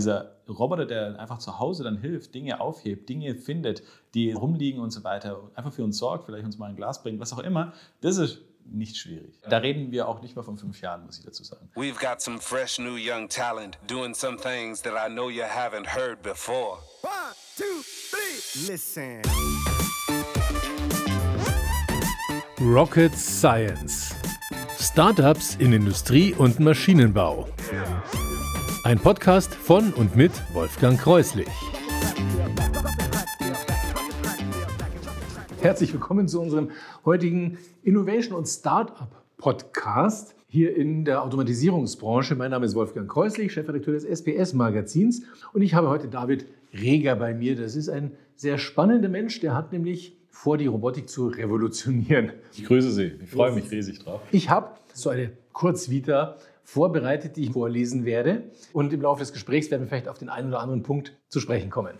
dieser Roboter, der einfach zu Hause dann hilft, Dinge aufhebt, Dinge findet, die rumliegen und so weiter, einfach für uns sorgt, vielleicht uns mal ein Glas bringt, was auch immer, das ist nicht schwierig. Da reden wir auch nicht mehr von fünf Jahren, muss ich dazu sagen. We've got some fresh new young talent doing some things that I know you haven't heard before. One, two, three, listen. Rocket Science. Startups in Industrie und Maschinenbau. Ein Podcast von und mit Wolfgang Kreuslich. Herzlich willkommen zu unserem heutigen Innovation und Startup Podcast hier in der Automatisierungsbranche. Mein Name ist Wolfgang Kreuslich, Chefredakteur des SPS Magazins und ich habe heute David Reger bei mir. Das ist ein sehr spannender Mensch, der hat nämlich vor, die Robotik zu revolutionieren. Ich grüße Sie. Ich freue mich riesig drauf. Ich habe so eine Kurzvita vorbereitet, die ich vorlesen werde. Und im Laufe des Gesprächs werden wir vielleicht auf den einen oder anderen Punkt zu sprechen kommen.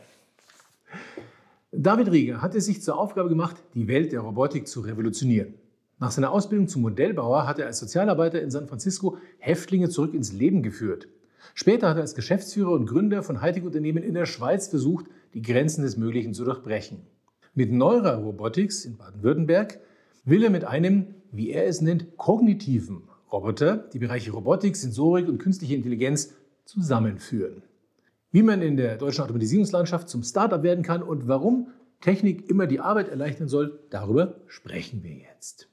David Rieger hat es sich zur Aufgabe gemacht, die Welt der Robotik zu revolutionieren. Nach seiner Ausbildung zum Modellbauer hat er als Sozialarbeiter in San Francisco Häftlinge zurück ins Leben geführt. Später hat er als Geschäftsführer und Gründer von Hightech-Unternehmen in der Schweiz versucht, die Grenzen des Möglichen zu durchbrechen. Mit Neura Robotics in Baden-Württemberg will er mit einem, wie er es nennt, kognitiven Roboter die Bereiche Robotik, Sensorik und künstliche Intelligenz zusammenführen. Wie man in der deutschen Automatisierungslandschaft zum Startup werden kann und warum Technik immer die Arbeit erleichtern soll, darüber sprechen wir jetzt.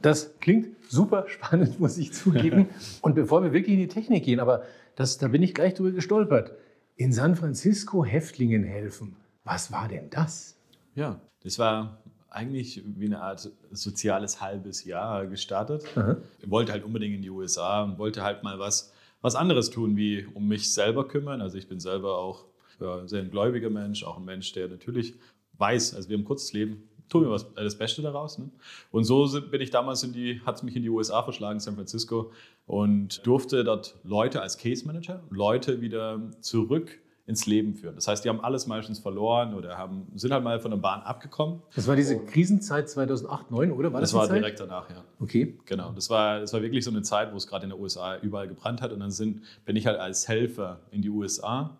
Das klingt super spannend, muss ich zugeben. Und bevor wir wirklich in die Technik gehen, aber das, da bin ich gleich drüber gestolpert. In San Francisco Häftlingen helfen. Was war denn das? Ja, das war eigentlich wie eine Art soziales halbes Jahr gestartet. Aha. Ich wollte halt unbedingt in die USA und wollte halt mal was, was anderes tun, wie um mich selber kümmern. Also ich bin selber auch ja, sehr ein gläubiger Mensch, auch ein Mensch, der natürlich weiß, also wir haben ein kurzes Leben, tun wir was, das Beste daraus. Ne? Und so bin ich damals in die, hat es mich in die USA verschlagen, San Francisco, und durfte dort Leute als Case Manager, Leute wieder zurück ins Leben führen. Das heißt, die haben alles meistens verloren oder haben, sind halt mal von der Bahn abgekommen. Das war diese Krisenzeit 2008, 2009, oder? War das, das war Zeit? direkt danach, ja. Okay. Genau. Das war, das war wirklich so eine Zeit, wo es gerade in den USA überall gebrannt hat. Und dann sind, bin ich halt als Helfer in die USA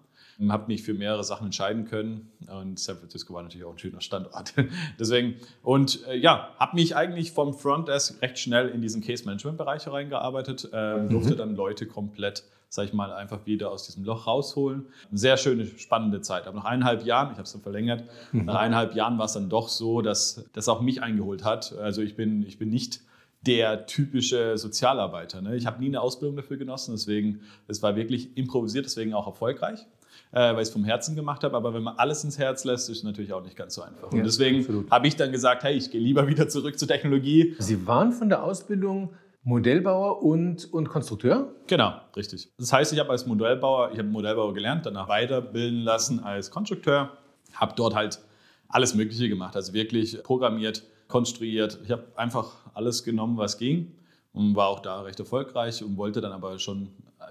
habe mich für mehrere Sachen entscheiden können und San Francisco war natürlich auch ein schöner Standort. Deswegen und äh, ja, habe mich eigentlich vom Frontdesk recht schnell in diesen Case Management Bereich reingearbeitet, äh, durfte dann Leute komplett sag ich mal, einfach wieder aus diesem Loch rausholen. Eine sehr schöne, spannende Zeit. Aber nach eineinhalb Jahren, ich habe es dann verlängert, mhm. nach eineinhalb Jahren war es dann doch so, dass das auch mich eingeholt hat. Also ich bin, ich bin nicht der typische Sozialarbeiter. Ne? Ich habe nie eine Ausbildung dafür genossen, deswegen, es war wirklich improvisiert, deswegen auch erfolgreich äh, weil ich es vom Herzen gemacht habe. Aber wenn man alles ins Herz lässt, ist es natürlich auch nicht ganz so einfach. Und ja, deswegen habe ich dann gesagt, hey, ich gehe lieber wieder zurück zur Technologie. Sie waren von der Ausbildung Modellbauer und, und Konstrukteur? Genau, richtig. Das heißt, ich habe als Modellbauer, ich habe Modellbauer gelernt, danach weiterbilden lassen als Konstrukteur, habe dort halt alles Mögliche gemacht, also wirklich programmiert, konstruiert. Ich habe einfach alles genommen, was ging und war auch da recht erfolgreich und wollte dann aber schon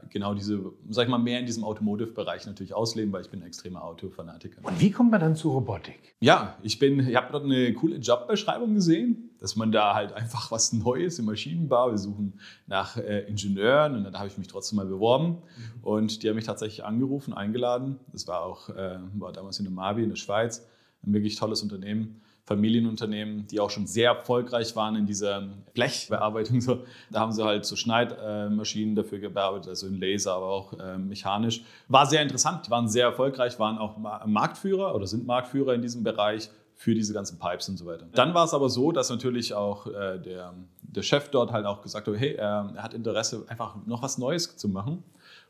genau diese, sag ich mal, mehr in diesem Automotive-Bereich natürlich ausleben, weil ich bin ein extremer Autofanatiker. Und wie kommt man dann zur Robotik? Ja, ich bin, ich habe dort eine coole Jobbeschreibung gesehen, dass man da halt einfach was Neues im Maschinenbau, wir suchen nach äh, Ingenieuren und dann habe ich mich trotzdem mal beworben mhm. und die haben mich tatsächlich angerufen, eingeladen. Das war auch, äh, war damals in der Mavi in der Schweiz, ein wirklich tolles Unternehmen. Familienunternehmen, die auch schon sehr erfolgreich waren in dieser Blechbearbeitung. So. Da haben sie halt so Schneidmaschinen dafür bearbeitet, also in Laser, aber auch äh, mechanisch. War sehr interessant, die waren sehr erfolgreich, waren auch Marktführer oder sind Marktführer in diesem Bereich für diese ganzen Pipes und so weiter. Dann war es aber so, dass natürlich auch äh, der, der Chef dort halt auch gesagt hat, hey, er, er hat Interesse, einfach noch was Neues zu machen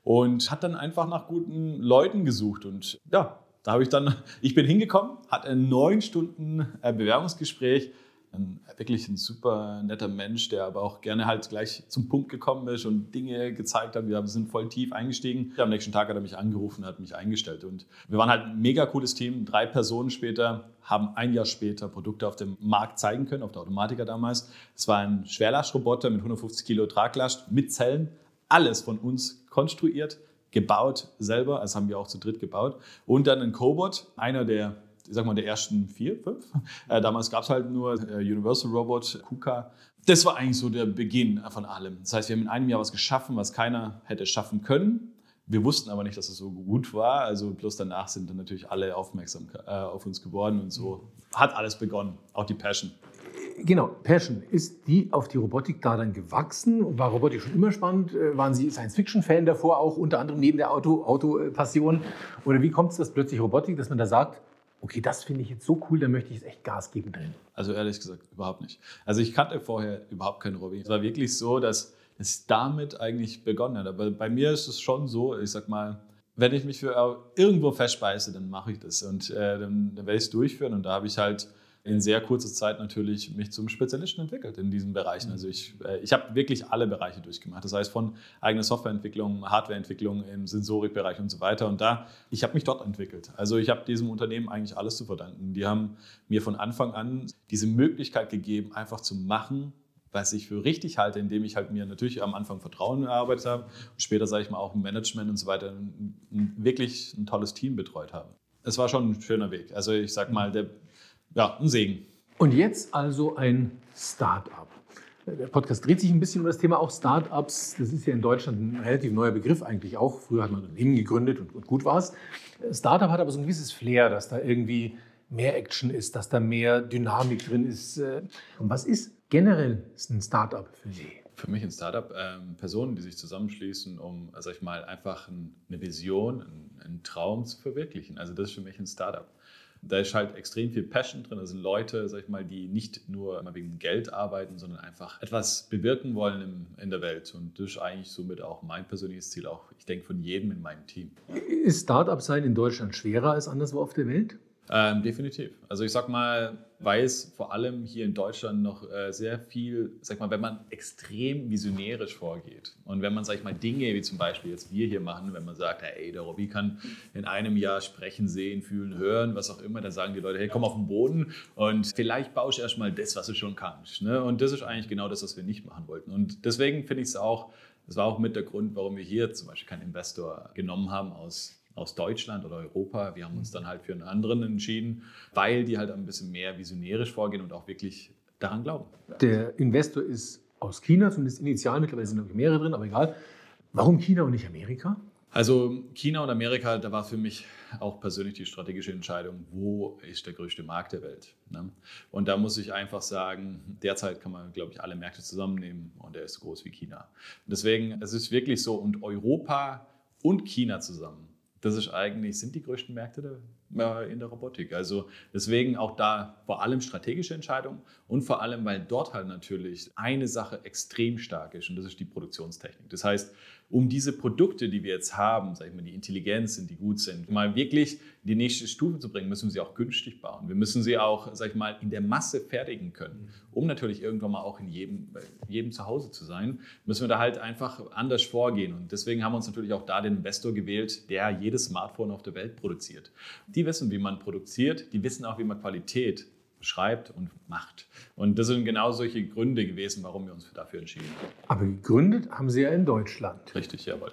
und hat dann einfach nach guten Leuten gesucht und ja, da habe ich dann, ich bin hingekommen, hatte ein neun Stunden äh, Bewerbungsgespräch. Ein, wirklich ein super netter Mensch, der aber auch gerne halt gleich zum Punkt gekommen ist und Dinge gezeigt hat. Wir sind voll tief eingestiegen. Am nächsten Tag hat er mich angerufen, hat mich eingestellt. Und wir waren halt ein mega cooles Team. Drei Personen später haben ein Jahr später Produkte auf dem Markt zeigen können, auf der Automatiker damals. Es war ein Schwerlastroboter mit 150 Kilo Traglast mit Zellen. Alles von uns konstruiert gebaut selber, also haben wir auch zu dritt gebaut. Und dann ein Cobot, einer der, ich sag mal, der ersten vier, fünf. Äh, damals gab es halt nur äh, Universal Robot, KUKA. Das war eigentlich so der Beginn von allem. Das heißt, wir haben in einem Jahr was geschaffen, was keiner hätte schaffen können. Wir wussten aber nicht, dass es so gut war. Also bloß danach sind dann natürlich alle aufmerksam äh, auf uns geworden und so hat alles begonnen, auch die Passion. Genau, Passion. Ist die auf die Robotik da dann gewachsen? War Robotik schon immer spannend? Äh, waren Sie Science-Fiction-Fan davor auch, unter anderem neben der Auto-Passion? Auto Oder wie kommt es, dass plötzlich Robotik, dass man da sagt, okay, das finde ich jetzt so cool, da möchte ich jetzt echt Gas geben drin? Also ehrlich gesagt, überhaupt nicht. Also ich kannte vorher überhaupt kein Robotik. Es war wirklich so, dass es damit eigentlich begonnen hat. Aber bei mir ist es schon so, ich sag mal, wenn ich mich für irgendwo festbeiße, dann mache ich das und äh, dann, dann werde ich es durchführen. Und da habe ich halt in sehr kurzer Zeit natürlich mich zum Spezialisten entwickelt in diesen Bereichen. Also ich, äh, ich habe wirklich alle Bereiche durchgemacht. Das heißt von eigener Softwareentwicklung, Hardwareentwicklung im Sensorikbereich und so weiter. Und da, ich habe mich dort entwickelt. Also ich habe diesem Unternehmen eigentlich alles zu verdanken. Die haben mir von Anfang an diese Möglichkeit gegeben, einfach zu machen, was ich für richtig halte, indem ich halt mir natürlich am Anfang Vertrauen erarbeitet habe und später, sage ich mal, auch im Management und so weiter wirklich ein tolles Team betreut habe. Es war schon ein schöner Weg. Also ich sage mal, der, ja, ein Segen. Und jetzt also ein Start-up. Der Podcast dreht sich ein bisschen um das Thema auch Start-ups. Das ist ja in Deutschland ein relativ neuer Begriff eigentlich auch. Früher hat man Unternehmen gegründet und, und gut war es. Start-up hat aber so ein gewisses Flair, dass da irgendwie mehr Action ist, dass da mehr Dynamik drin ist. Und was ist generell ein Startup für Sie? Für mich ein Startup ähm, Personen, die sich zusammenschließen, um, sag ich mal, einfach ein, eine Vision, einen, einen Traum zu verwirklichen. Also das ist für mich ein Startup. Da ist halt extrem viel Passion drin. Also Leute, sag ich mal, die nicht nur immer wegen Geld arbeiten, sondern einfach etwas bewirken wollen im, in der Welt. Und das ist eigentlich somit auch mein persönliches Ziel, auch ich denke von jedem in meinem Team. Ist Startup sein in Deutschland schwerer als anderswo auf der Welt? Ähm, definitiv. Also ich sag mal, weil es vor allem hier in Deutschland noch äh, sehr viel, sag mal, wenn man extrem visionärisch vorgeht und wenn man, sag ich mal, Dinge wie zum Beispiel jetzt wir hier machen, wenn man sagt, hey, der Robby kann in einem Jahr sprechen, sehen, fühlen, hören, was auch immer, dann sagen die Leute, hey, komm auf den Boden und vielleicht baust du erstmal das, was du schon kannst. Ne? Und das ist eigentlich genau das, was wir nicht machen wollten. Und deswegen finde ich es auch, das war auch mit der Grund, warum wir hier zum Beispiel keinen Investor genommen haben aus aus Deutschland oder Europa. Wir haben uns dann halt für einen anderen entschieden, weil die halt ein bisschen mehr visionärisch vorgehen und auch wirklich daran glauben. Der Investor ist aus China, zumindest initial, mittlerweile sind noch mehrere drin, aber egal. Warum China und nicht Amerika? Also China und Amerika, da war für mich auch persönlich die strategische Entscheidung, wo ist der größte Markt der Welt. Ne? Und da muss ich einfach sagen, derzeit kann man, glaube ich, alle Märkte zusammennehmen und der ist so groß wie China. deswegen, es ist wirklich so, und Europa und China zusammen das ist eigentlich, sind die größten Märkte der, in der Robotik. Also deswegen auch da vor allem strategische Entscheidungen und vor allem, weil dort halt natürlich eine Sache extrem stark ist und das ist die Produktionstechnik. Das heißt, um diese Produkte, die wir jetzt haben, sag ich mal, die intelligent sind, die gut sind, mal wirklich in die nächste Stufe zu bringen, müssen wir sie auch günstig bauen. Wir müssen sie auch, sag ich mal, in der Masse fertigen können. Um natürlich irgendwann mal auch in jedem, jedem zu Hause zu sein, müssen wir da halt einfach anders vorgehen. Und deswegen haben wir uns natürlich auch da den Investor gewählt, der jedes Smartphone auf der Welt produziert. Die wissen, wie man produziert, die wissen auch, wie man Qualität schreibt und macht. Und das sind genau solche Gründe gewesen, warum wir uns dafür entschieden haben. Aber gegründet haben Sie ja in Deutschland. Richtig, jawohl.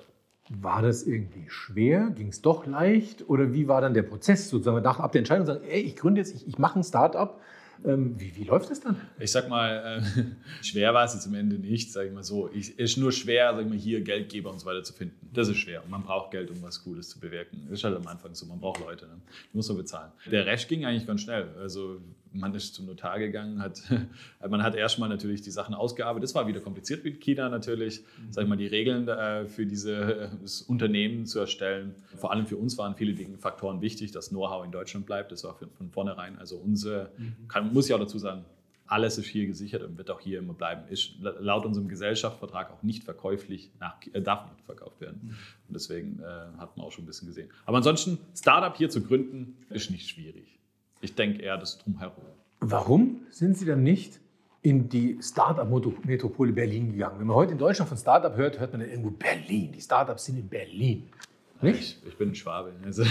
War das irgendwie schwer? Ging es doch leicht? Oder wie war dann der Prozess sozusagen nach ab der Entscheidung, sagen, ey, ich gründe jetzt, ich, ich mache ein Start-up, ähm, wie, wie, läuft das dann? Ich sag mal, äh, schwer war es jetzt am Ende nicht, sag ich mal so. Es ist nur schwer, sag ich mal, hier Geldgeber und so weiter zu finden. Das ist schwer und man braucht Geld, um was Cooles zu bewirken. Das ist halt am Anfang so, man braucht Leute, ne? die muss man bezahlen. Der Rest ging eigentlich ganz schnell. Also man ist zum Notar gegangen, hat, man hat erstmal natürlich die Sachen ausgearbeitet. Das war wieder kompliziert mit China natürlich, mhm. sag ich mal, die Regeln äh, für dieses Unternehmen zu erstellen. Vor allem für uns waren viele Faktoren wichtig, dass Know-how in Deutschland bleibt. Das war von vornherein, also unser, mhm. kann, muss ich auch dazu sagen, alles ist hier gesichert und wird auch hier immer bleiben. Ist laut unserem Gesellschaftsvertrag auch nicht verkäuflich, nach, äh, darf nicht verkauft werden. Mhm. Und deswegen äh, hat man auch schon ein bisschen gesehen. Aber ansonsten, Startup hier zu gründen, ist nicht schwierig. Ich denke eher das Drumherum. Warum sind Sie dann nicht in die Startup-Metropole Berlin gegangen? Wenn man heute in Deutschland von Startup hört, hört man dann irgendwo Berlin. Die Startups sind in Berlin. Nicht? Ich, ich bin ein Schwabe. Also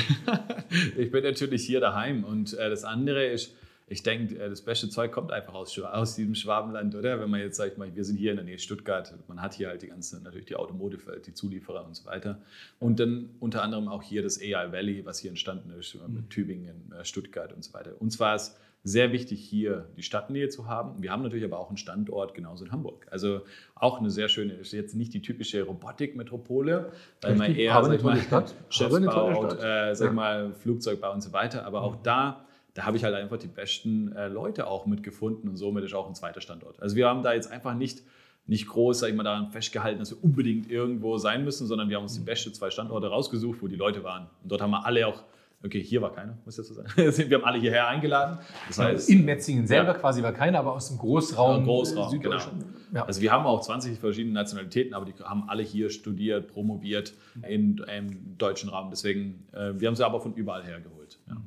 ich bin natürlich hier daheim. Und äh, das andere ist, ich denke, äh, das beste Zeug kommt einfach aus, aus diesem Schwabenland, oder? Wenn man jetzt, sag ich mal, wir sind hier in der Nähe Stuttgart, man hat hier halt die ganze, natürlich die Automotive-Welt, die Zulieferer und so weiter. Und dann unter anderem auch hier das AI Valley, was hier entstanden ist, mit mhm. Tübingen, äh, Stuttgart und so weiter. Uns war es sehr wichtig, hier die Stadtnähe zu haben. Wir haben natürlich aber auch einen Standort genauso in Hamburg. Also auch eine sehr schöne, ist jetzt nicht die typische Robotikmetropole, weil man eher, sag ich mal, Stadt. Schiffsbau, äh, sag ich mal, Flugzeugbau und so weiter. Aber auch da da habe ich halt einfach die besten äh, Leute auch mitgefunden und somit ist auch ein zweiter Standort. Also wir haben da jetzt einfach nicht, nicht groß, sag ich mal, daran festgehalten, dass wir unbedingt irgendwo sein müssen, sondern wir haben uns die besten zwei Standorte rausgesucht, wo die Leute waren. Und dort haben wir alle auch Okay, hier war keiner, muss ich dazu sagen. wir haben alle hierher eingeladen. Das heißt, in Metzingen selber ja. quasi war keiner, aber aus dem Großraum. Ja, Großraum, genau. Ja. Also wir haben auch 20 verschiedene Nationalitäten, aber die haben alle hier studiert, promoviert in, im deutschen Raum. Deswegen, äh, wir haben sie aber von überall her geholt. Ja.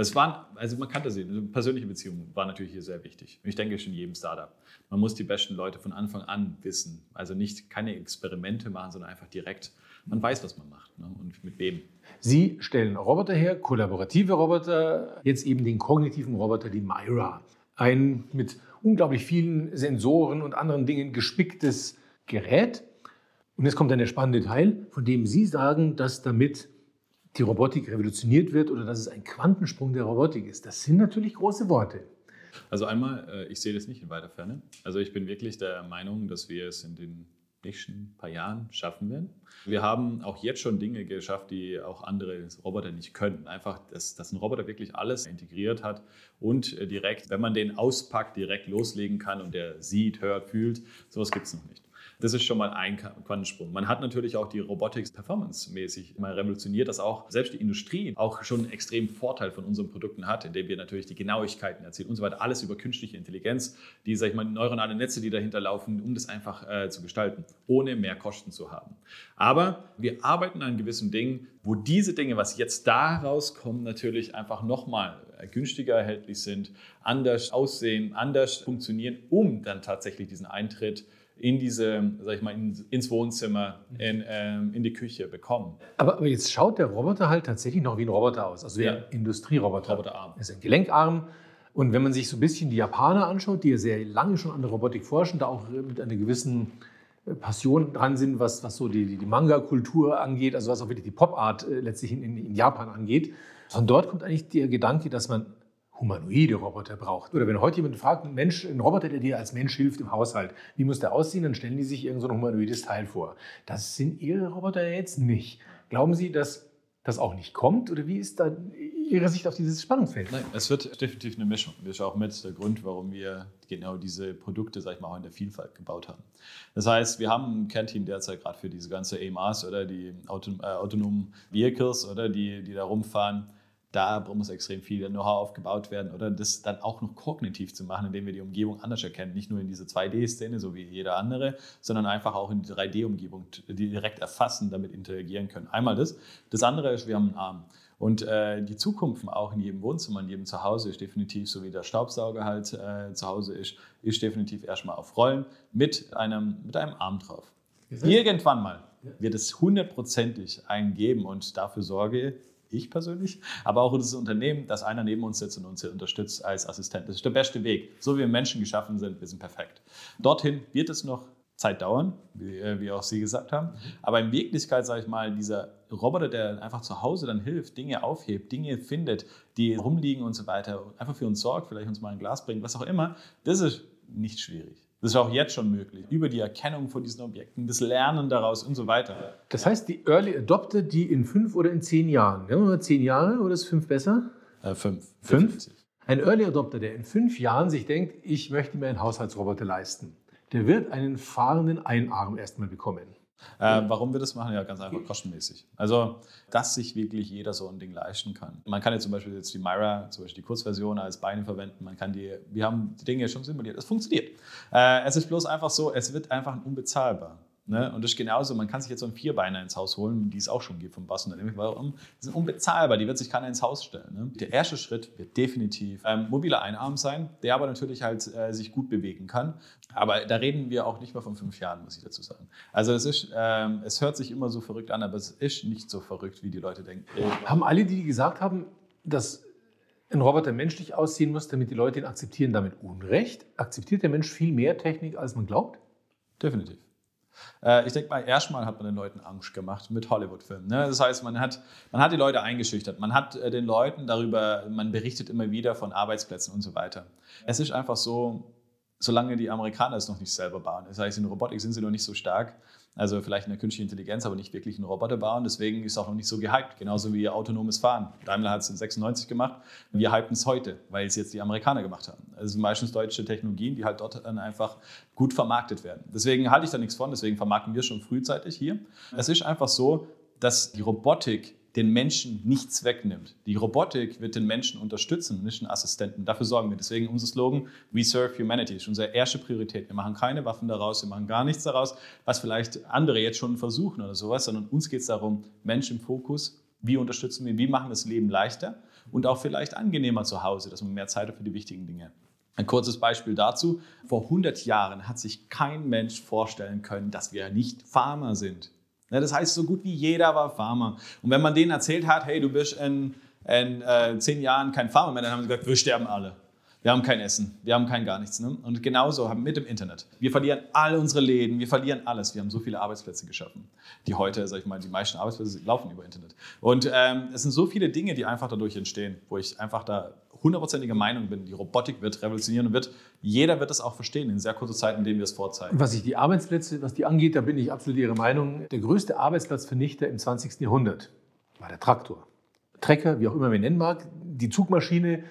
Es waren, also man kannte sie, eine persönliche Beziehung war natürlich hier sehr wichtig. Ich denke schon jedem Startup. Man muss die besten Leute von Anfang an wissen. Also nicht keine Experimente machen, sondern einfach direkt. Man weiß, was man macht ne? und mit wem. Sie stellen Roboter her, kollaborative Roboter, jetzt eben den kognitiven Roboter, die Myra. Ein mit unglaublich vielen Sensoren und anderen Dingen gespicktes Gerät. Und jetzt kommt dann der spannende Teil, von dem Sie sagen, dass damit die Robotik revolutioniert wird oder dass es ein Quantensprung der Robotik ist. Das sind natürlich große Worte. Also einmal, äh, ich sehe das nicht in weiter Ferne. Also ich bin wirklich der Meinung, dass wir es in den nächsten paar Jahren schaffen werden. Wir haben auch jetzt schon Dinge geschafft, die auch andere Roboter nicht können. Einfach, dass, dass ein Roboter wirklich alles integriert hat und äh, direkt, wenn man den auspackt, direkt loslegen kann und der sieht, hört, fühlt. Sowas gibt es noch nicht. Das ist schon mal ein Quantensprung. Man hat natürlich auch die Robotics performance-mäßig mal revolutioniert, dass auch selbst die Industrie auch schon einen extremen Vorteil von unseren Produkten hat, indem wir natürlich die Genauigkeiten erzielen und so weiter. Alles über künstliche Intelligenz, die, sag ich mal, neuronale Netze, die dahinter laufen, um das einfach äh, zu gestalten, ohne mehr Kosten zu haben. Aber wir arbeiten an gewissen Dingen, wo diese Dinge, was jetzt da rauskommt, natürlich einfach nochmal äh, günstiger erhältlich sind, anders aussehen, anders funktionieren, um dann tatsächlich diesen Eintritt in diese, sag ich mal, in, ins Wohnzimmer, in, ähm, in die Küche bekommen. Aber, aber, jetzt schaut der Roboter halt tatsächlich noch wie ein Roboter aus, also der ja. Industrieroboter. Roboterarm. Er ist ein Gelenkarm. Und wenn man sich so ein bisschen die Japaner anschaut, die ja sehr lange schon an der Robotik forschen, da auch mit einer gewissen äh, Passion dran sind, was, was so die, die Manga-Kultur angeht, also was auch wirklich die Pop-Art äh, letztlich in, in, Japan angeht. Von dort kommt eigentlich der Gedanke, dass man humanoide Roboter braucht. Oder wenn heute jemand fragt, ein, Mensch, ein Roboter, der dir als Mensch hilft im Haushalt, wie muss der aussehen, dann stellen die sich irgendein so humanoides Teil vor. Das sind Ihre Roboter jetzt nicht. Glauben Sie, dass das auch nicht kommt? Oder wie ist da Ihre Sicht auf dieses Spannungsfeld? Nein, es wird definitiv eine Mischung. Das ist auch mit der Grund, warum wir genau diese Produkte, sag ich mal, auch in der Vielfalt gebaut haben. Das heißt, wir haben ein Kernteam derzeit gerade für diese ganze AMRs oder die autonomen Vehicles oder die, die da rumfahren da muss extrem viel Know-how aufgebaut werden oder das dann auch noch kognitiv zu machen, indem wir die Umgebung anders erkennen. Nicht nur in diese 2D-Szene, so wie jeder andere, sondern einfach auch in die 3D-Umgebung direkt erfassen, damit interagieren können. Einmal das. Das andere ist, wir haben einen Arm. Und äh, die Zukunft auch in jedem Wohnzimmer, in jedem Zuhause ist definitiv, so wie der Staubsauger halt äh, zu Hause ist, ist definitiv erstmal auf Rollen mit einem, mit einem Arm drauf. Irgendwann mal wird es hundertprozentig einen geben und dafür sorge ich persönlich, aber auch das Unternehmen, dass einer neben uns sitzt und uns unterstützt als Assistent. Das ist der beste Weg. So wie wir Menschen geschaffen sind, wir sind perfekt. Dorthin wird es noch Zeit dauern, wie, äh, wie auch Sie gesagt haben. Aber in Wirklichkeit, sage ich mal, dieser Roboter, der einfach zu Hause dann hilft, Dinge aufhebt, Dinge findet, die rumliegen und so weiter, einfach für uns sorgt, vielleicht uns mal ein Glas bringt, was auch immer, das ist nicht schwierig. Das ist auch jetzt schon möglich. Über die Erkennung von diesen Objekten, das Lernen daraus und so weiter. Das heißt, die Early Adopter, die in fünf oder in zehn Jahren, nehmen wir mal zehn Jahre oder ist fünf besser? Äh, fünf. Fünf? Ein Early Adopter, der in fünf Jahren sich denkt, ich möchte mir einen Haushaltsroboter leisten, der wird einen fahrenden Einarm erstmal bekommen. Äh, warum wir das machen? Ja, ganz einfach kostenmäßig. Also, dass sich wirklich jeder so ein Ding leisten kann. Man kann ja zum Beispiel jetzt die Myra, zum Beispiel die Kurzversion als Beine verwenden. Man kann die, wir haben die Dinge schon simuliert. Es funktioniert. Äh, es ist bloß einfach so, es wird einfach unbezahlbar. Ne? Und das ist genauso, man kann sich jetzt so ein Vierbeiner ins Haus holen, die es auch schon gibt vom Bassunternehmen. Warum? Die sind unbezahlbar, die wird sich keiner ins Haus stellen. Ne? Der erste Schritt wird definitiv ähm, mobiler Einarm sein, der aber natürlich halt äh, sich gut bewegen kann. Aber da reden wir auch nicht mehr von fünf Jahren, muss ich dazu sagen. Also es ist, ähm, es hört sich immer so verrückt an, aber es ist nicht so verrückt, wie die Leute denken. Haben alle, die gesagt haben, dass ein Roboter menschlich aussehen muss, damit die Leute ihn akzeptieren, damit Unrecht? Akzeptiert der Mensch viel mehr Technik, als man glaubt? Definitiv. Äh, ich denke mal, erstmal hat man den Leuten Angst gemacht mit Hollywood-Filmen. Ne? Das heißt, man hat, man hat die Leute eingeschüchtert. Man hat äh, den Leuten darüber, man berichtet immer wieder von Arbeitsplätzen und so weiter. Es ist einfach so, solange die Amerikaner es noch nicht selber bauen. Das heißt, in Robotik sind sie noch nicht so stark. Also vielleicht in der künstlichen Intelligenz, aber nicht wirklich einen Roboter bauen. Deswegen ist es auch noch nicht so gehypt. Genauso wie autonomes Fahren. Daimler hat es in 96 gemacht. Wir hypen es heute, weil es jetzt die Amerikaner gemacht haben. Also meistens deutsche Technologien, die halt dort dann einfach gut vermarktet werden. Deswegen halte ich da nichts von. Deswegen vermarkten wir schon frühzeitig hier. Es ist einfach so, dass die Robotik den Menschen nichts wegnimmt. Die Robotik wird den Menschen unterstützen, nicht einen Assistenten. Dafür sorgen wir. Deswegen unser Slogan, We Serve Humanity, ist unsere erste Priorität. Wir machen keine Waffen daraus, wir machen gar nichts daraus, was vielleicht andere jetzt schon versuchen oder sowas, sondern uns geht es darum, Mensch im Fokus, wie unterstützen wir, wie machen wir das Leben leichter und auch vielleicht angenehmer zu Hause, dass man mehr Zeit hat für die wichtigen Dinge. Ein kurzes Beispiel dazu. Vor 100 Jahren hat sich kein Mensch vorstellen können, dass wir nicht Farmer sind. Ne, das heißt, so gut wie jeder war Farmer. Und wenn man denen erzählt hat, hey, du bist in, in äh, zehn Jahren kein Farmer mehr, dann haben sie gesagt, wir sterben alle. Wir haben kein Essen, wir haben kein gar nichts. Ne? Und genauso haben mit dem Internet. Wir verlieren all unsere Läden, wir verlieren alles. Wir haben so viele Arbeitsplätze geschaffen, die heute, sag ich mal, die meisten Arbeitsplätze laufen über Internet. Und ähm, es sind so viele Dinge, die einfach dadurch entstehen, wo ich einfach da hundertprozentige Meinung bin, die Robotik wird revolutionieren und wird, jeder wird das auch verstehen in sehr kurzer Zeit, in dem wir es vorzeigen. Was ich die Arbeitsplätze, was die angeht, da bin ich absolut Ihrer Meinung. Der größte Arbeitsplatzvernichter im 20. Jahrhundert war der Traktor. Trecker, wie auch immer man ihn nennen mag, die Zugmaschine.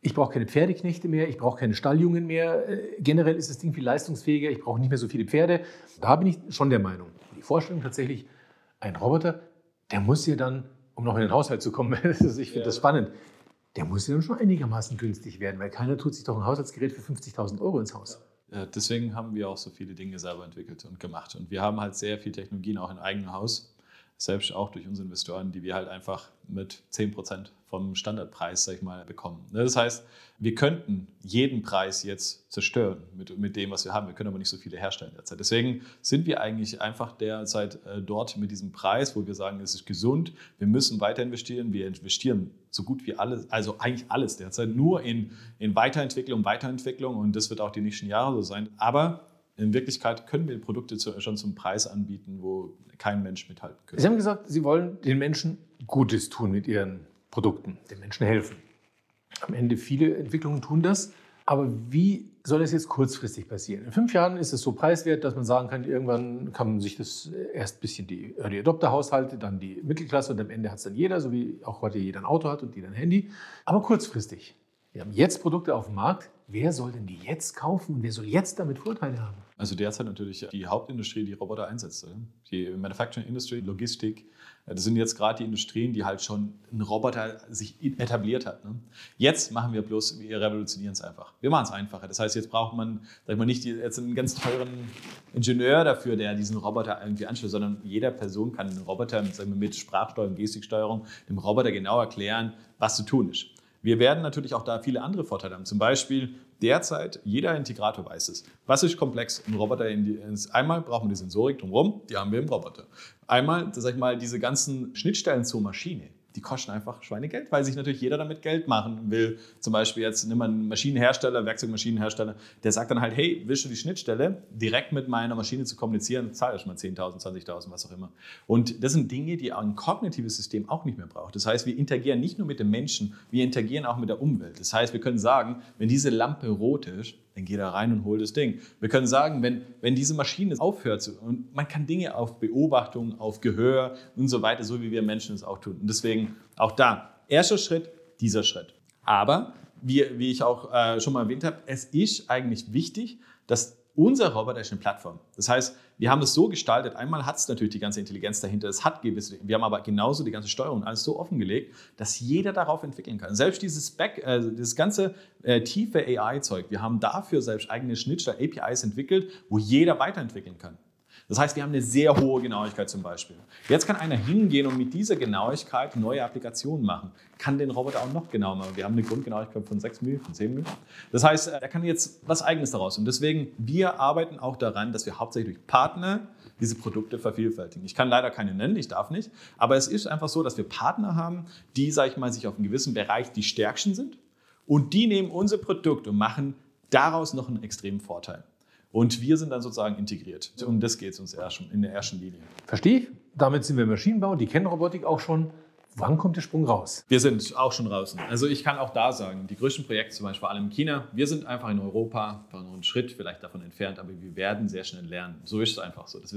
Ich brauche keine Pferdeknechte mehr, ich brauche keine Stalljungen mehr. Äh, generell ist das Ding viel leistungsfähiger, ich brauche nicht mehr so viele Pferde. Da bin ich schon der Meinung. Die Vorstellung tatsächlich, ein Roboter, der muss ja dann, um noch in den Haushalt zu kommen, ich finde ja. das spannend, der muss ja dann schon einigermaßen günstig werden, weil keiner tut sich doch ein Haushaltsgerät für 50.000 Euro ins Haus. Ja, deswegen haben wir auch so viele Dinge selber entwickelt und gemacht. Und wir haben halt sehr viel Technologien auch im eigenen Haus selbst auch durch unsere Investoren, die wir halt einfach mit 10% vom Standardpreis, sag ich mal, bekommen. Ne, das heißt, wir könnten jeden Preis jetzt zerstören mit, mit dem, was wir haben. Wir können aber nicht so viele herstellen derzeit. Deswegen sind wir eigentlich einfach derzeit äh, dort mit diesem Preis, wo wir sagen, es ist gesund, wir müssen weiter investieren. Wir investieren so gut wie alles, also eigentlich alles derzeit, nur in, in Weiterentwicklung, Weiterentwicklung und das wird auch die nächsten Jahre so sein. Aber in Wirklichkeit können wir Produkte schon zum Preis anbieten, wo kein Mensch mithalten könnte. Sie haben gesagt, Sie wollen den Menschen Gutes tun mit Ihren Produkten, den Menschen helfen. Am Ende viele Entwicklungen tun das. Aber wie soll das jetzt kurzfristig passieren? In fünf Jahren ist es so preiswert, dass man sagen kann, irgendwann kann man sich das erst ein bisschen die Early Adopter Haushalte, dann die Mittelklasse und am Ende hat es dann jeder, so wie auch heute jeder ein Auto hat und jeder ein Handy. Aber kurzfristig. Wir haben jetzt Produkte auf dem Markt. Wer soll denn die jetzt kaufen und wer soll jetzt damit Vorteile haben? Also derzeit natürlich die Hauptindustrie, die Roboter einsetzt. Die Manufacturing Industry, Logistik, das sind jetzt gerade die Industrien, die halt schon ein Roboter sich etabliert hat. Ne? Jetzt machen wir bloß, wir revolutionieren es einfach. Wir machen es einfacher. Das heißt, jetzt braucht man, sag mal, nicht jetzt einen ganz teuren Ingenieur dafür, der diesen Roboter irgendwie anschließt, sondern jeder Person kann den Roboter mit, mit Sprachsteuerung, Gestiksteuerung dem Roboter genau erklären, was zu tun ist. Wir werden natürlich auch da viele andere Vorteile haben. Zum Beispiel derzeit, jeder Integrator weiß es. Was ist komplex? Ein Roboter, einmal brauchen wir die Sensorik drumherum, die haben wir im Roboter. Einmal, sag ich mal, diese ganzen Schnittstellen zur Maschine die kosten einfach Schweinegeld, weil sich natürlich jeder damit Geld machen will. Zum Beispiel jetzt nimm mal einen Maschinenhersteller, Werkzeugmaschinenhersteller, der sagt dann halt, hey, willst du die Schnittstelle direkt mit meiner Maschine zu kommunizieren, zahl mal 10.000, 20.000, was auch immer. Und das sind Dinge, die ein kognitives System auch nicht mehr braucht. Das heißt, wir interagieren nicht nur mit dem Menschen, wir interagieren auch mit der Umwelt. Das heißt, wir können sagen, wenn diese Lampe rot ist, dann geht er rein und holt das Ding. Wir können sagen, wenn, wenn diese Maschine aufhört, zu, und man kann Dinge auf Beobachtung, auf Gehör und so weiter, so wie wir Menschen es auch tun. Und deswegen auch da, erster Schritt, dieser Schritt. Aber, wie, wie ich auch äh, schon mal erwähnt habe, es ist eigentlich wichtig, dass unser Roboter ist eine Plattform. Das heißt, wir haben das so gestaltet, einmal hat es natürlich die ganze Intelligenz dahinter, es hat gewisse, wir haben aber genauso die ganze Steuerung alles so offengelegt, dass jeder darauf entwickeln kann. Selbst dieses Back, äh, das ganze äh, tiefe AI-Zeug, wir haben dafür selbst eigene Schnittstellen, APIs entwickelt, wo jeder weiterentwickeln kann. Das heißt, wir haben eine sehr hohe Genauigkeit zum Beispiel. Jetzt kann einer hingehen und mit dieser Genauigkeit neue Applikationen machen. Kann den Roboter auch noch genauer machen. Wir haben eine Grundgenauigkeit von 6 mm, von 10 mm. Das heißt, er kann jetzt was Eigenes daraus. Und deswegen, wir arbeiten auch daran, dass wir hauptsächlich durch Partner diese Produkte vervielfältigen. Ich kann leider keine nennen, ich darf nicht. Aber es ist einfach so, dass wir Partner haben, die, sag ich mal, sich auf einem gewissen Bereich die stärksten sind. Und die nehmen unser Produkt und machen daraus noch einen extremen Vorteil. Und wir sind dann sozusagen integriert. Um das geht es uns in der ersten Linie. Verstehe ich. Damit sind wir im Maschinenbau. Die kennen Robotik auch schon. Wann kommt der Sprung raus? Wir sind auch schon draußen. Also ich kann auch da sagen, die größten Projekte zum Beispiel vor allem in China, wir sind einfach in Europa noch einen Schritt vielleicht davon entfernt, aber wir werden sehr schnell lernen. So ist es einfach so. Das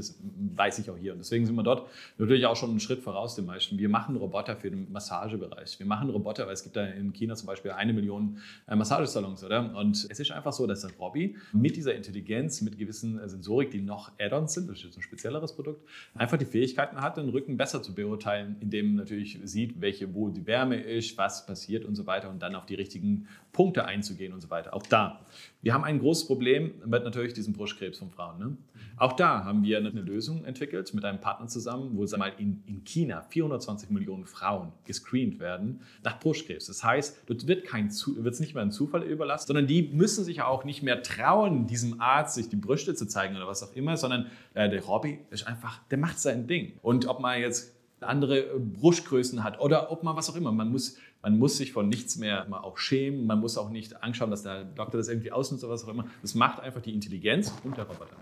weiß ich auch hier. Und deswegen sind wir dort natürlich auch schon einen Schritt voraus den meisten. Wir machen Roboter für den Massagebereich. Wir machen Roboter, weil es gibt da in China zum Beispiel eine Million äh, Massagesalons, oder? Und es ist einfach so, dass der Robby mit dieser Intelligenz, mit gewissen äh, Sensorik, die noch Add-ons sind, das ist jetzt ein spezielleres Produkt, einfach die Fähigkeiten hat, den Rücken besser zu beurteilen, indem natürlich sieht, welche, wo die Wärme ist, was passiert und so weiter und dann auf die richtigen Punkte einzugehen und so weiter. Auch da. Wir haben ein großes Problem mit natürlich diesem Brustkrebs von Frauen. Ne? Auch da haben wir eine Lösung entwickelt mit einem Partner zusammen, wo mal, in, in China 420 Millionen Frauen gescreent werden nach Brustkrebs. Das heißt, dort wird es nicht mehr ein Zufall überlassen, sondern die müssen sich auch nicht mehr trauen, diesem Arzt sich die Brüste zu zeigen oder was auch immer, sondern äh, der Robby ist einfach, der macht sein Ding. Und ob man jetzt andere Brustgrößen hat oder ob man was auch immer. Man muss, man muss sich von nichts mehr mal auch schämen. Man muss auch nicht Angst haben, dass der Doktor das irgendwie ausnutzt oder was auch immer. Das macht einfach die Intelligenz und der Roboter.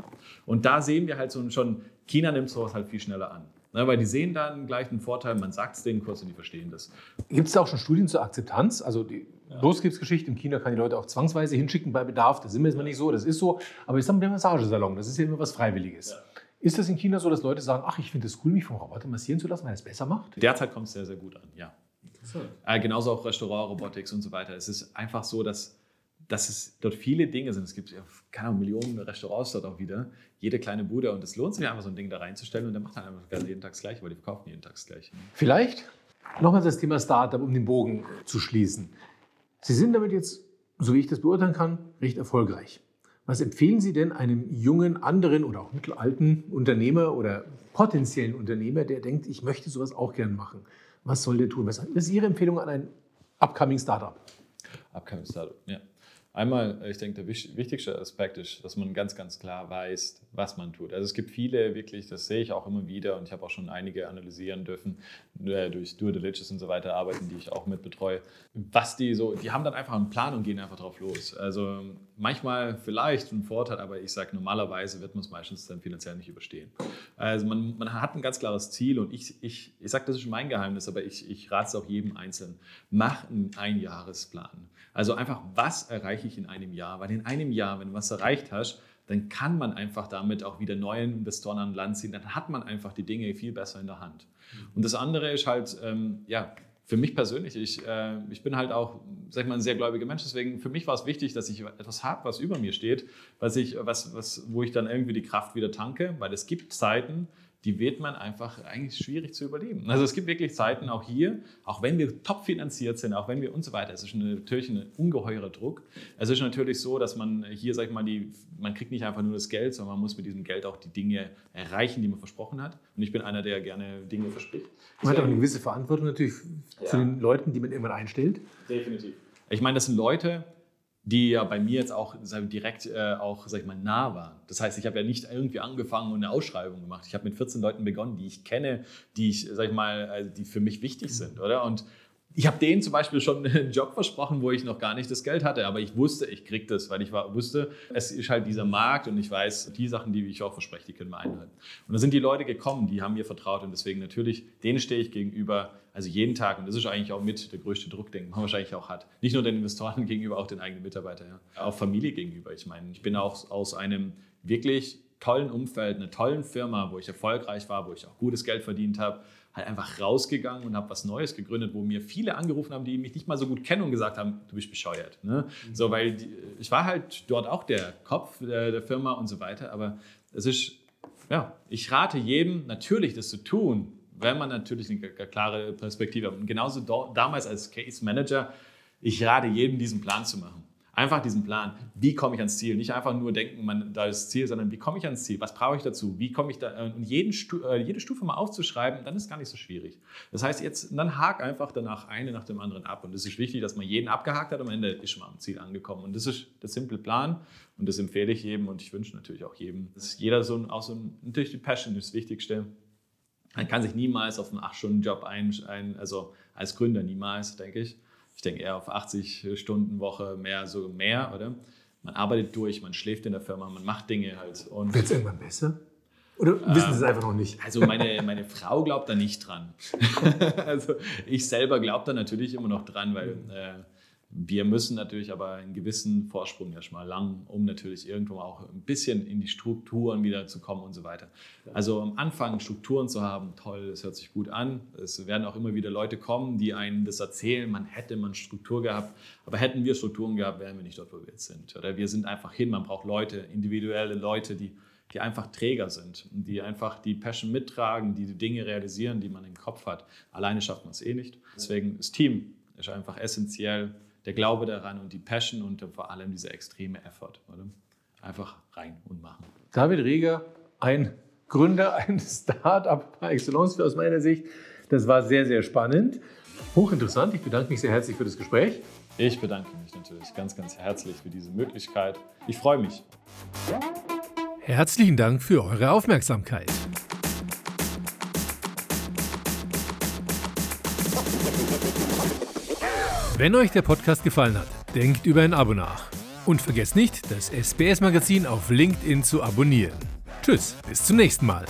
Und da sehen wir halt so schon, China nimmt sowas halt viel schneller an. Ne, weil die sehen dann gleich einen Vorteil, man sagt es denen kurz und die verstehen das. Gibt es da auch schon Studien zur Akzeptanz? Also die ja. Brustkrebsgeschichte in China kann die Leute auch zwangsweise hinschicken bei Bedarf. Das sind wir jetzt mal nicht so, das ist so. Aber ich sage mal, der Massagesalon, das ist ja immer was Freiwilliges. Ja. Ist das in China so, dass Leute sagen, ach, ich finde es cool, mich vom Roboter massieren zu lassen, weil er es besser macht? Derzeit kommt es sehr, sehr gut an, ja. Äh, genauso auch Restaurant-Robotics und so weiter. Es ist einfach so, dass, dass es dort viele Dinge sind. Es gibt ja, keine Ahnung, Millionen Restaurants dort auch wieder. Jede kleine Bude. Und es lohnt sich einfach, so ein Ding da reinzustellen. Und der macht dann einfach jeden Tag das Gleiche, weil die verkaufen jeden Tag das Gleiche. Vielleicht nochmal das Thema Startup, um den Bogen zu schließen. Sie sind damit jetzt, so wie ich das beurteilen kann, recht erfolgreich. Was empfehlen Sie denn einem jungen, anderen oder auch mittelalten Unternehmer oder potenziellen Unternehmer, der denkt, ich möchte sowas auch gern machen? Was soll der tun? Was ist Ihre Empfehlung an ein upcoming Startup? Upcoming Startup, ja. Einmal, ich denke, der wichtigste Aspekt ist, dass man ganz, ganz klar weiß, was man tut. Also es gibt viele wirklich, das sehe ich auch immer wieder und ich habe auch schon einige analysieren dürfen, äh, durch Due Diligence und so weiter arbeiten, die ich auch mit betreue, was die so, die haben dann einfach einen Plan und gehen einfach drauf los. Also manchmal vielleicht ein Vorteil, aber ich sage, normalerweise wird man es meistens dann finanziell nicht überstehen. Also man, man hat ein ganz klares Ziel und ich, ich, ich sage, das ist mein Geheimnis, aber ich, ich rate es auch jedem Einzelnen. Mach einen Einjahresplan. Also einfach, was erreiche ich in einem Jahr? Weil in einem Jahr, wenn du was erreicht hast, dann kann man einfach damit auch wieder neuen Investoren an Land ziehen. Dann hat man einfach die Dinge viel besser in der Hand. Und das andere ist halt, ähm, ja, für mich persönlich, ich, äh, ich bin halt auch, sag ich mal, ein sehr gläubiger Mensch. Deswegen für mich war es wichtig, dass ich etwas habe, was über mir steht, was ich, was, was, wo ich dann irgendwie die Kraft wieder tanke, weil es gibt Zeiten, die wird man einfach eigentlich schwierig zu überleben. Also es gibt wirklich Zeiten, auch hier, auch wenn wir top finanziert sind, auch wenn wir und so weiter, es ist natürlich ein ungeheurer Druck. Es ist natürlich so, dass man hier, sag ich mal, die, man kriegt nicht einfach nur das Geld, sondern man muss mit diesem Geld auch die Dinge erreichen, die man versprochen hat. Und ich bin einer, der gerne Dinge verspricht. Man hat auch eine gewisse Verantwortung natürlich ja. zu den Leuten, die man irgendwann einstellt. Definitiv. Ich meine, das sind Leute, die ja bei mir jetzt auch direkt äh, auch, sag ich mal, nah waren. Das heißt, ich habe ja nicht irgendwie angefangen und eine Ausschreibung gemacht. Ich habe mit 14 Leuten begonnen, die ich kenne, die ich, sag ich mal, also die für mich wichtig sind, oder? Und ich habe denen zum Beispiel schon einen Job versprochen, wo ich noch gar nicht das Geld hatte, aber ich wusste, ich kriege das, weil ich war, wusste, es ist halt dieser Markt und ich weiß, die Sachen, die ich auch verspreche, die können wir einhalten. Und da sind die Leute gekommen, die haben mir vertraut und deswegen natürlich, denen stehe ich gegenüber, also jeden Tag und das ist eigentlich auch mit der größte Druck, den man wahrscheinlich auch hat. Nicht nur den Investoren gegenüber, auch den eigenen Mitarbeitern, ja. auch Familie gegenüber. Ich meine, ich bin auch aus einem wirklich tollen Umfeld, einer tollen Firma, wo ich erfolgreich war, wo ich auch gutes Geld verdient habe, halt einfach rausgegangen und habe was Neues gegründet, wo mir viele angerufen haben, die mich nicht mal so gut kennen und gesagt haben, du bist bescheuert. Ne? Mhm. So, weil die, ich war halt dort auch der Kopf der, der Firma und so weiter, aber es ist, ja, ich rate jedem natürlich das zu tun, wenn man natürlich eine klare Perspektive hat. Und genauso damals als Case Manager, ich rate jedem, diesen Plan zu machen. Einfach diesen Plan, wie komme ich ans Ziel? Nicht einfach nur denken, man, da ist das Ziel, sondern wie komme ich ans Ziel? Was brauche ich dazu? Wie komme ich da? Und jeden äh, jede Stufe mal aufzuschreiben, dann ist gar nicht so schwierig. Das heißt, jetzt dann hak einfach danach eine nach dem anderen ab. Und es ist wichtig, dass man jeden abgehakt hat. Am Ende ist man am Ziel angekommen. Und das ist der simple Plan. Und das empfehle ich jedem und ich wünsche natürlich auch jedem, dass jeder so auch so natürlich die Passion ist das Wichtigste. Man kann sich niemals auf einen 8-Stunden-Job ein, ein, also als Gründer niemals, denke ich ich denke eher auf 80 Stunden Woche, mehr, so mehr, oder? Man arbeitet durch, man schläft in der Firma, man macht Dinge halt. Wird es irgendwann besser? Oder wissen Sie es einfach noch nicht? Also meine, meine Frau glaubt da nicht dran. also ich selber glaube da natürlich immer noch dran, weil äh, wir müssen natürlich aber einen gewissen Vorsprung erstmal lang, um natürlich irgendwo auch ein bisschen in die Strukturen wieder zu kommen und so weiter. Also am Anfang Strukturen zu haben, toll, das hört sich gut an. Es werden auch immer wieder Leute kommen, die einen das erzählen, man hätte man Struktur gehabt. Aber hätten wir Strukturen gehabt, wären wir nicht dort, wo wir jetzt sind. Oder wir sind einfach hin, man braucht Leute, individuelle Leute, die, die einfach Träger sind, die einfach die Passion mittragen, die die Dinge realisieren, die man im Kopf hat. Alleine schafft man es eh nicht. Deswegen das Team ist einfach essentiell der Glaube daran und die Passion und vor allem dieser extreme Effort. Oder? Einfach rein und machen. David Rieger, ein Gründer eines Start-up par excellence aus meiner Sicht. Das war sehr, sehr spannend. Hochinteressant. Ich bedanke mich sehr herzlich für das Gespräch. Ich bedanke mich natürlich ganz, ganz herzlich für diese Möglichkeit. Ich freue mich. Herzlichen Dank für eure Aufmerksamkeit. Wenn euch der Podcast gefallen hat, denkt über ein Abo nach. Und vergesst nicht, das SBS-Magazin auf LinkedIn zu abonnieren. Tschüss, bis zum nächsten Mal.